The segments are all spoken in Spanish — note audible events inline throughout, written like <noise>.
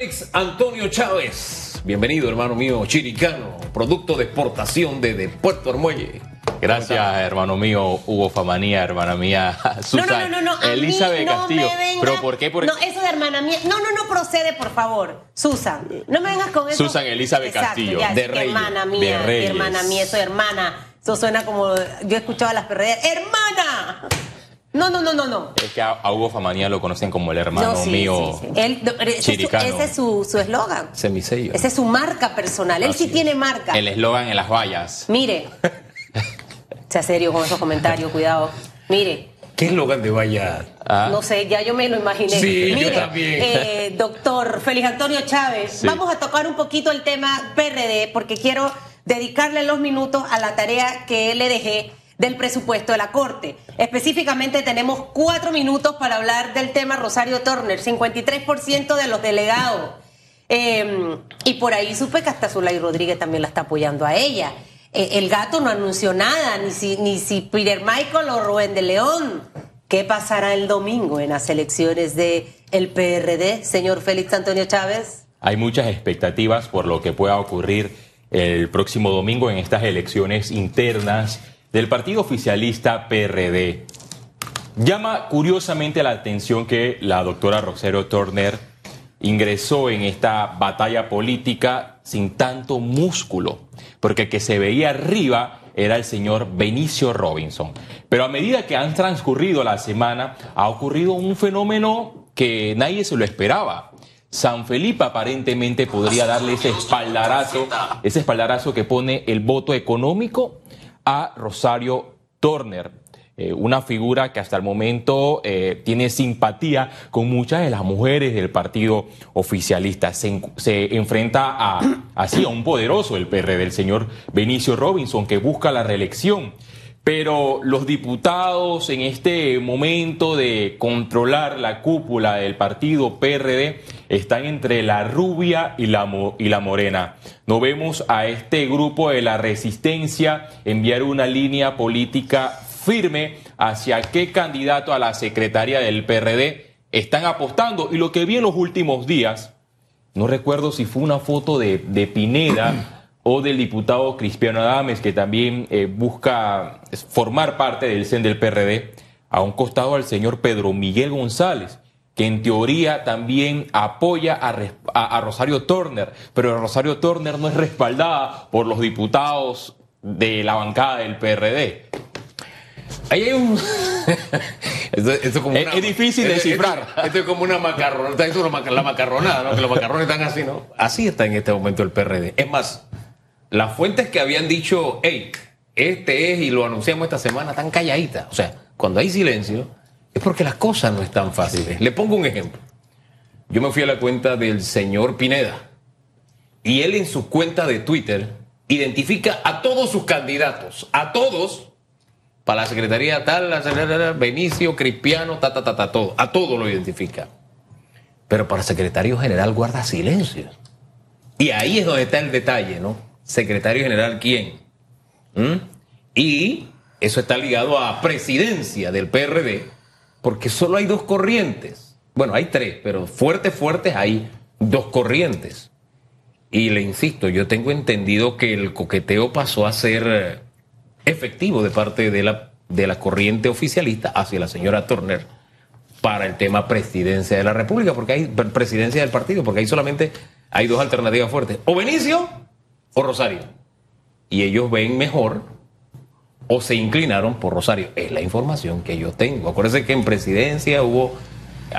Ex Antonio Chávez, bienvenido hermano mío chiricano, producto de exportación de Puerto Armuelle. Gracias, hermano mío, Hugo Famanía, hermana mía, <laughs> Susan. No, no, no, no. Elizabeth Castillo. ¿Pero por qué? No, eso de hermana mía. No, no, no procede, por favor. Susan, no me vengas con eso. Susan Elizabeth Castillo. de Reyes. Hermana mía, de hermana mía, eso hermana. Eso suena como. Yo he escuchado a las perreras. ¡Hermana! No, no, no, no, no. Es que a, Hugo Famanía lo conocen como el hermano mío. Él, ese, es su eslogan. Semisello. Esa es su marca personal. Él sí tiene marca. El eslogan en las vallas. Mire. <laughs> sea serio con esos comentarios, cuidado. Mire. ¿Qué eslogan de valla? Ah. No sé, ya yo me lo imaginé. Sí, yo también. Eh, doctor Félix Antonio Chávez, vamos a tocar un poquito el tema PRD porque quiero dedicarle los minutos a la tarea que le dejé del presupuesto de la Corte. Específicamente tenemos cuatro minutos para hablar del tema Rosario Turner, 53% de los delegados. Em, y por ahí supe que hasta Zulay Rodríguez también la está apoyando a ella. Eh, el gato no anunció nada, ni si, ni si Peter Michael o Rubén de León. ¿Qué pasará el domingo en las elecciones del el PRD, señor Félix Antonio Chávez? Hay muchas expectativas por lo que pueda ocurrir el próximo domingo en estas elecciones internas del partido oficialista PRD. Llama curiosamente la atención que la doctora Rosario Turner ingresó en esta batalla política sin tanto músculo, porque el que se veía arriba era el señor Benicio Robinson. Pero a medida que han transcurrido la semana, ha ocurrido un fenómeno que nadie se lo esperaba. San Felipe aparentemente podría darle ese espaldarazo, ese espaldarazo que pone el voto económico a Rosario Turner, eh, una figura que hasta el momento eh, tiene simpatía con muchas de las mujeres del partido oficialista. Se, enfrenta a, <clears throat> así a un poderoso del PRD, el señor Benicio Robinson, que busca la reelección. Pero los diputados en este momento de controlar la cúpula del partido PRD están entre la rubia y la, y la morena. No vemos a este grupo de la resistencia enviar una línea política firme hacia qué candidato a la secretaría del PRD están apostando. Y lo que vi en los últimos días, no recuerdo si fue una foto de, de Pineda o del diputado Cristiano Adames, que también eh, busca formar parte del CEN del PRD, a un costado al señor Pedro Miguel González, que en teoría también apoya a, Rosario Turner, pero Rosario Turner no es respaldada por los diputados de la bancada del PRD. Ahí hay un. <laughs> es, difícil descifrar. <laughs> Esto, es como una macarronada. Esto es la macarronada, ¿no? Que los macarrones están así, ¿no? Así está en este momento el PRD. Es más, las fuentes que habían dicho, hey, este es y lo anunciamos esta semana, están calladitas. O sea, cuando hay silencio, es porque las cosas no están fáciles. Le pongo un ejemplo. Yo me fui a la cuenta del señor Pineda y él en su cuenta de Twitter identifica a todos sus candidatos, a todos, para la secretaría tal, la secretaría Benicio, Cristiano, ta, ta, ta, ta, todo, a todos lo identifica. Pero para el secretario general guarda silencio. Y ahí es donde está el detalle, ¿no? secretario general quién. ¿Mm? Y eso está ligado a presidencia del PRD, porque solo hay dos corrientes. Bueno, hay tres, pero fuertes, fuertes hay dos corrientes. Y le insisto, yo tengo entendido que el coqueteo pasó a ser eh, efectivo de parte de la, de corriente oficialista hacia la señora Turner para el tema presidencia de la República, porque hay presidencia del partido, porque ahí solamente hay dos alternativas fuertes. O Benicio o Rosario. Y ellos ven mejor o se inclinaron por Rosario. Es la información que yo tengo. Acuérdense que en presidencia hubo.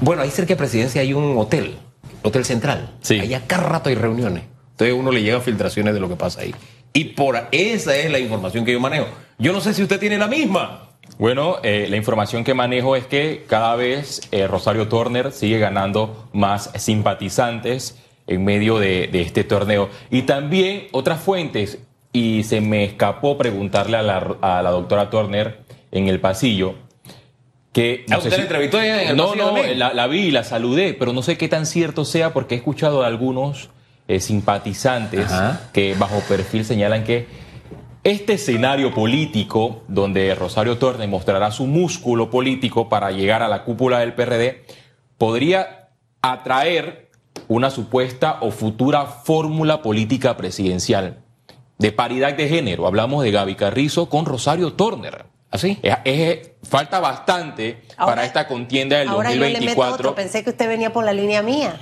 Bueno, ahí cerca de presidencia hay un hotel, Hotel Central. Sí. Allá cada rato hay reuniones. Entonces uno le llega filtraciones de lo que pasa ahí. Y por esa es la información que yo manejo. Yo no sé si usted tiene la misma. Bueno, eh, la información que manejo es que cada vez eh, Rosario Turner sigue ganando más simpatizantes en medio de, este torneo. Y también otras fuentes, y se me escapó preguntarle a la, doctora Turner en el pasillo, que... No ¿Usted la entrevistó en el No, no, la, vi y la saludé, pero no sé qué tan cierto sea porque he escuchado de algunos eh, simpatizantes que bajo perfil señalan que este escenario político, donde Rosario Turner mostrará su músculo político para llegar a la cúpula del PRD, podría atraer una supuesta o futura fórmula política presidencial de paridad de género. Hablamos de Gaby Carrizo con Rosario Turner. Así. Es, falta bastante para esta contienda del ahora 2024. Yo le meto otro. Pensé que usted venía por la línea mía.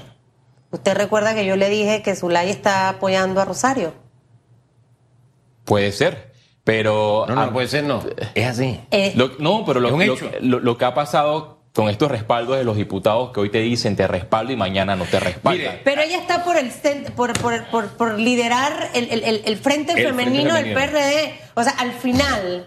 Usted recuerda que yo le dije que Zulay está apoyando a Rosario. Puede ser, pero... No, no, puede ser, no. Es así. Eh, no, pero lo, lo, que ha pasado con estos respaldos de los diputados que hoy te dicen te respaldo y mañana no te respaldan. pero ella está por el por, por, por, liderar el, el, el, frente, femenino del PRD. O sea, al final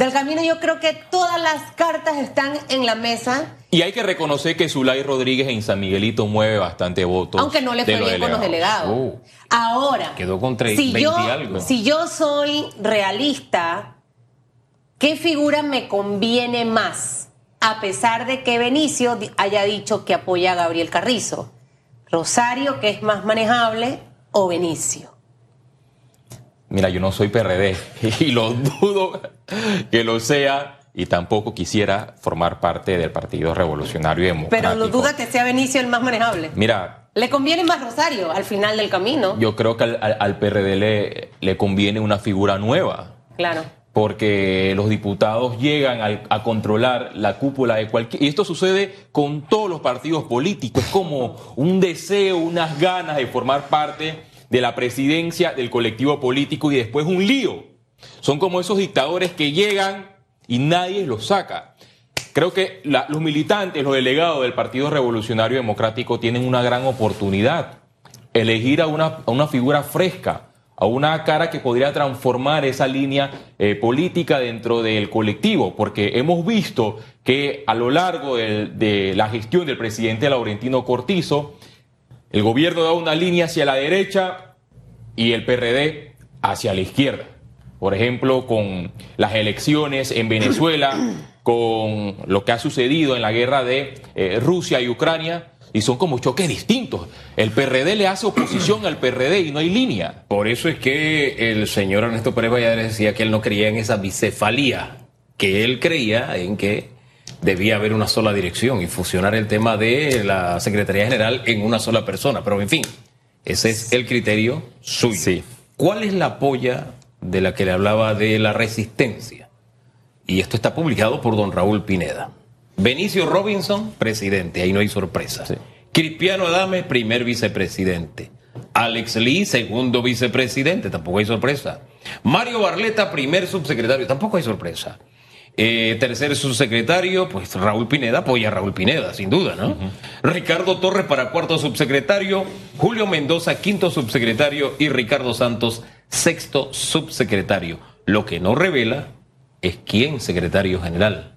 del camino yo creo que todas las cartas están en la mesa. Y hay que reconocer que Zulay Rodríguez en San Miguelito mueve bastante votos. Aunque no le fue bien con los delegados. Uh. Ahora, quedó con 30, si yo, algo. Si yo soy realista, ¿qué figura me conviene más? A pesar de que Benicio haya dicho que apoya a Gabriel Carrizo. Rosario, que es más manejable, o Benicio. Mira, yo no soy PRD <laughs> y lo dudo que lo sea y tampoco quisiera formar parte del Partido Revolucionario Democrático. Pero lo duda que sea Benicio el más manejable. Mira. Le conviene más Rosario al final del camino. Yo creo que al, PRD le, le, conviene una figura nueva. Claro. Porque los diputados llegan a, controlar la cúpula de cualquier. Y esto sucede con todos los partidos políticos. Es como un deseo, unas ganas de formar parte de la presidencia del colectivo político y después un lío. Son como esos dictadores que llegan y nadie los saca. Creo que los militantes, los delegados del Partido Revolucionario Democrático tienen una gran oportunidad. Elegir a una figura fresca, a una cara que podría transformar esa línea eh, política dentro del colectivo, porque hemos visto que a lo largo de la gestión del presidente Laurentino Cortizo, el gobierno da una línea hacia la derecha y el PRD hacia la izquierda. Por ejemplo, con las elecciones en Venezuela, con lo que ha sucedido en la guerra de eh, Rusia y Ucrania, y son como choques distintos. El PRD le hace oposición al PRD y no hay línea. Por eso es que el señor Ernesto Pérez Valladares decía que él no creía en esa bicefalía, que él creía en que debía haber una sola dirección y fusionar el tema de la Secretaría General en una sola persona. Pero en fin, ese es el criterio suyo. ¿Cuál es la polla de la que le hablaba de la resistencia? Y esto está publicado por don Raúl Pineda. Benicio Robinson, presidente, ahí no hay sorpresa. Cristiano Adame, primer vicepresidente. Alex Lee, segundo vicepresidente, tampoco hay sorpresa. Mario Barleta, primer subsecretario, tampoco hay sorpresa. Eh, tercer subsecretario, pues Raúl Pineda apoya a Raúl Pineda, sin duda, ¿no? Ricardo Torres para cuarto subsecretario, Julio Mendoza quinto subsecretario y Ricardo Santos sexto subsecretario. Lo que no revela es quién secretario general.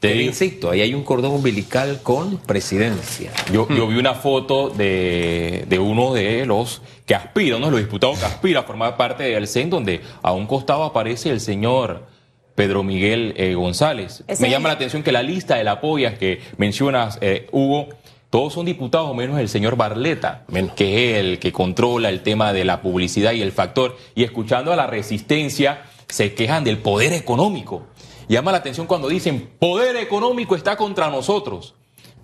Te insisto, ahí hay un cordón umbilical con presidencia. Yo, yo vi una foto de, de, uno de los que aspira, uno de los diputados que aspira a formar parte del CEN, donde a un costado aparece el señor Pedro Miguel eh, González. Me llama la atención que la lista de la polla que mencionas, eh, Hugo, todos son diputados menos el señor Barleta, que es el que controla el tema de la publicidad y el factor. Y escuchando a la resistencia, se quejan del poder económico. Llama la atención cuando dicen, poder económico está contra nosotros.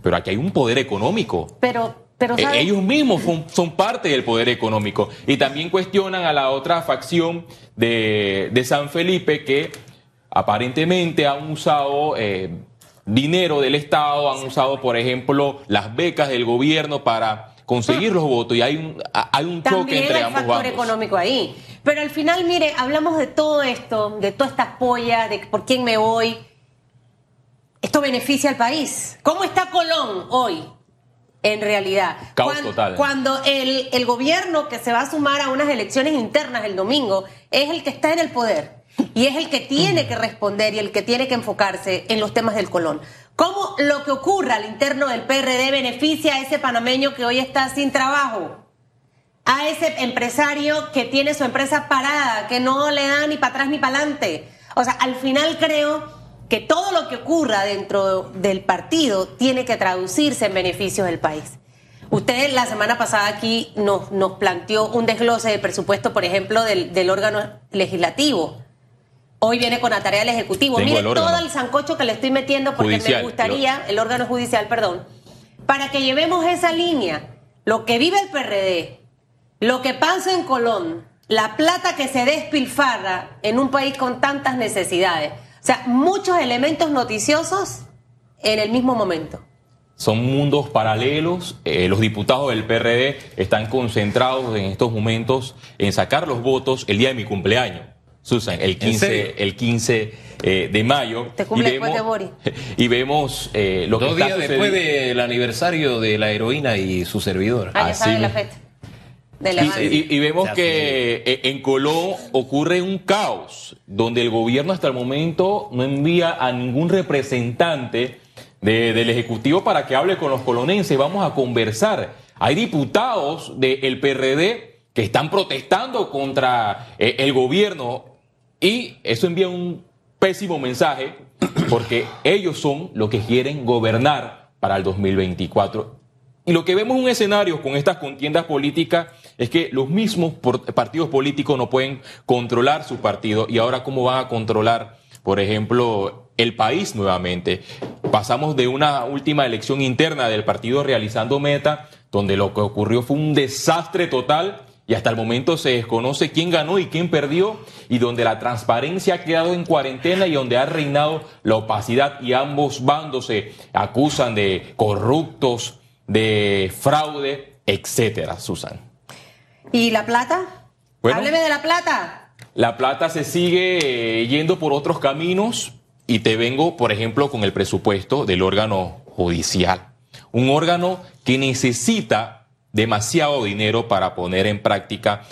Pero aquí hay un poder económico. Pero, pero e-, ellos mismos son, parte del poder económico. Y también cuestionan a la otra facción de, de San Felipe que aparentemente han usado eh, dinero del Estado, han usado, por ejemplo, las becas del gobierno para conseguir los votos y hay un, hay un choque entre ambos hay factor económico ahí. Pero al final, mire, hablamos de todo esto, de todas estas pollas, de por quién me voy. Esto beneficia al país. ¿Cómo está Colón hoy? En realidad. Caos cuando, total. Cuando el, el gobierno que se va a sumar a unas elecciones internas el domingo es el que está en el poder y es el que tiene que responder y el que tiene que enfocarse en los temas del Colón. ¿Cómo lo que ocurra al interno del PRD beneficia a ese panameño que hoy está sin trabajo? A ese empresario que tiene su empresa parada, que no le da ni para atrás ni para adelante. O sea, al final creo que todo lo que ocurra dentro del partido tiene que traducirse en beneficios del país. Usted la semana pasada aquí nos, nos planteó un desglose de presupuesto, por ejemplo, del, del órgano legislativo. Hoy viene con la tarea del Ejecutivo. Mire todo el zancocho que le estoy metiendo porque me gustaría, el órgano judicial, perdón, para que llevemos esa línea. lo que vive el PRD, lo que pasa en Colón, la plata que se despilfarra en un país con tantas necesidades. O sea, muchos elementos noticiosos en el mismo momento. Son mundos paralelos. Eh, los diputados del PRD están concentrados en estos momentos en sacar los votos el día de mi cumpleaños. Susan, el 15, el 15 eh, de mayo. Te cumple y vemos, Boris. <laughs> Y vemos eh, lo Dos que está días después del aniversario de la heroína y su servidor. Ah, ya Así saben la fecha. De Y, Levante. y- y vemos que eh, en Colón ocurre un caos, donde el gobierno hasta el momento no envía a ningún representante de- del Ejecutivo para que hable con los colonenses. Vamos a conversar. Hay diputados del PRD que están protestando contra eh, el gobierno y eso envía un pésimo mensaje porque ellos son los que quieren gobernar para el 2024. Y lo que vemos en un escenario con estas contiendas políticas es que los mismos partidos políticos no pueden controlar su partido. Y ahora, ¿cómo van a controlar, por ejemplo, el país nuevamente? Pasamos de una última elección interna del partido realizando meta, donde lo que ocurrió fue un desastre total y hasta el momento se desconoce quién ganó y quién perdió y donde la transparencia ha quedado en cuarentena y donde ha reinado la opacidad y ambos bandos se acusan de corruptos, de fraude, etcétera, Susan. ¿Y la plata? Bueno. Hábleme de la plata. La plata se sigue eh, yendo por otros caminos y te vengo, por ejemplo, con el presupuesto del órgano judicial. Un órgano que necesita demasiado dinero para poner en práctica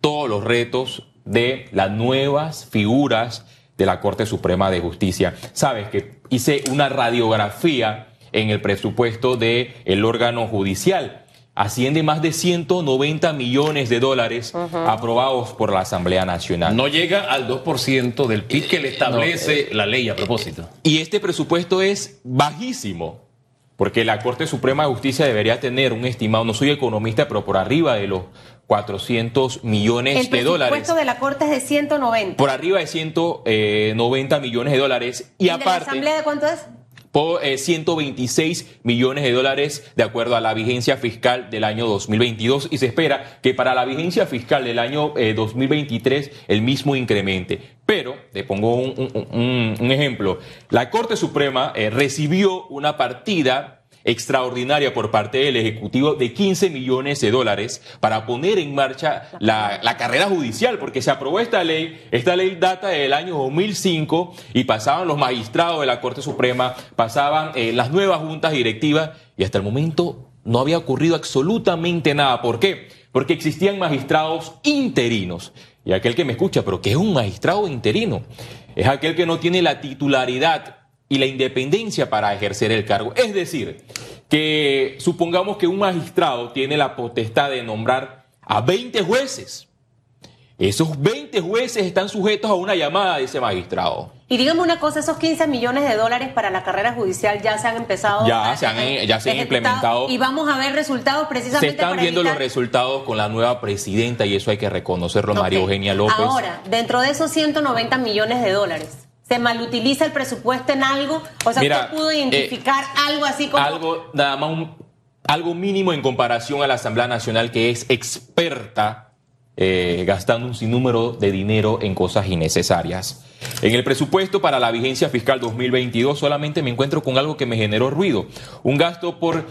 todos los retos de las nuevas figuras de la Corte Suprema de Justicia. Sabes que hice una radiografía en el presupuesto del el órgano judicial. Asciende más de 190 millones de dólares aprobados por la Asamblea Nacional. No llega al 2% del PIB que le establece la ley a propósito. Y este presupuesto es bajísimo, porque la Corte Suprema de Justicia debería tener un estimado, no soy economista, pero por arriba de los 400 millones El de presupuesto dólares. de la Corte es de 190. Por arriba de 190 millones de dólares. Y, ¿Y de la aparte, Asamblea de cuánto es? Por eh, 126 millones de dólares de acuerdo a la vigencia fiscal del año 2022 y se espera que para la vigencia fiscal del año eh, 2023 el mismo incremente. Pero, te pongo un, un- un- un ejemplo, la Corte Suprema eh, recibió una partida extraordinaria por parte del Ejecutivo de 15 millones de dólares para poner en marcha la, carrera judicial, porque se aprobó esta ley, esta ley data del año 2005 y pasaban los magistrados de la Corte Suprema, pasaban eh, las nuevas juntas directivas y hasta el momento no había ocurrido absolutamente nada. ¿Por qué? Porque existían magistrados interinos. Y aquel que me escucha, pero ¿qué es un magistrado interino? Es aquel que no tiene la titularidad y la independencia para ejercer el cargo. Es decir, que supongamos que un magistrado tiene la potestad de nombrar a 20 jueces. Esos 20 jueces están sujetos a una llamada de ese magistrado. Y dígame una cosa, esos 15 millones de dólares para la carrera judicial ya se han empezado. Ya a- se han- a- ya se han ejecutado implementado. Y vamos a ver resultados precisamente Se están para viendo los resultados con la nueva presidenta y eso hay que reconocerlo, María Ok. Eugenia López. Ahora, dentro de esos 190 millones de dólares, ¿se malutiliza el presupuesto en algo? O sea, Mira, ¿usted pudo eh, identificar algo así como... algo nada más un- algo mínimo en comparación a la Asamblea Nacional que es experta eh, gastando un sinnúmero de dinero en cosas innecesarias. En el presupuesto para la vigencia fiscal 2022 solamente me encuentro con algo que me generó ruido. Un gasto por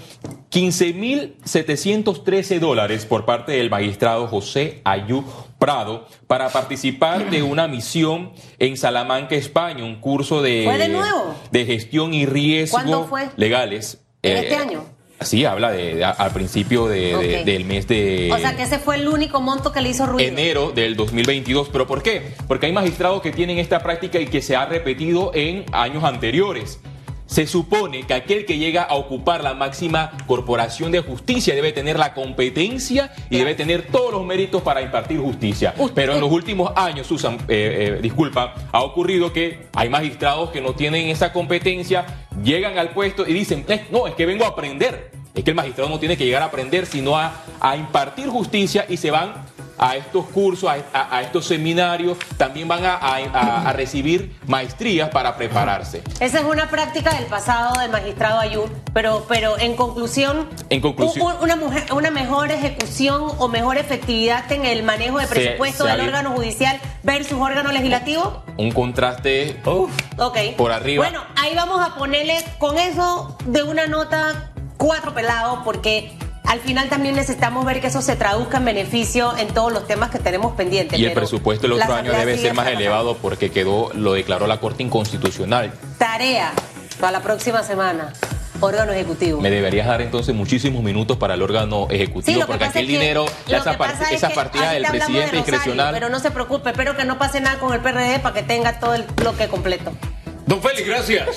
15.713 dólares por parte del magistrado José Ayú Prado para participar de una misión en Salamanca, España, un curso de, ¿Fue de nuevo? de gestión y riesgo legales. ¿En Eh, este año? Sí, habla de, de- al principio de- de- Ok. del mes de o sea, que ese fue el único monto que le hizo ruido. enero del 2022. ¿Pero por qué? Porque hay magistrados que tienen esta práctica y que se ha repetido en años anteriores. Se supone que aquel que llega a ocupar la máxima corporación de justicia debe tener la competencia y debe tener todos los méritos para impartir justicia. Pero en los últimos años, Susan, eh, eh, disculpa, ha ocurrido que hay magistrados que no tienen esa competencia, llegan al puesto y dicen, "Eh, no, es que vengo a aprender. Es que el magistrado no tiene que llegar a aprender, sino a, a impartir justicia y se van a estos cursos, a, a- a estos seminarios, también van a, recibir maestrías para prepararse. Esa es una práctica del pasado del magistrado Ayub, pero, pero en conclusión, En conclusión. una, mujer- una mejor ejecución o mejor efectividad en el manejo de presupuesto se del órgano judicial versus órgano legislativo. Un contraste uf, por arriba. Bueno, ahí vamos a ponerle con eso de una nota cuatro pelados porque al final también necesitamos ver que eso se traduzca en beneficio en todos los temas que tenemos pendientes. Y el presupuesto el otro año debe ser más elevado porque quedó, lo declaró la Corte Inconstitucional. Tarea para la próxima semana. Órgano ejecutivo. Me deberías dar entonces muchísimos minutos para el órgano ejecutivo porque es que- dinero, esa, que par- pasa es esa que partida del de presidente Rosario, discrecional. Pero no se preocupe, espero que no pase nada con el PRD para que tenga todo el bloque completo. Don Félix, gracias.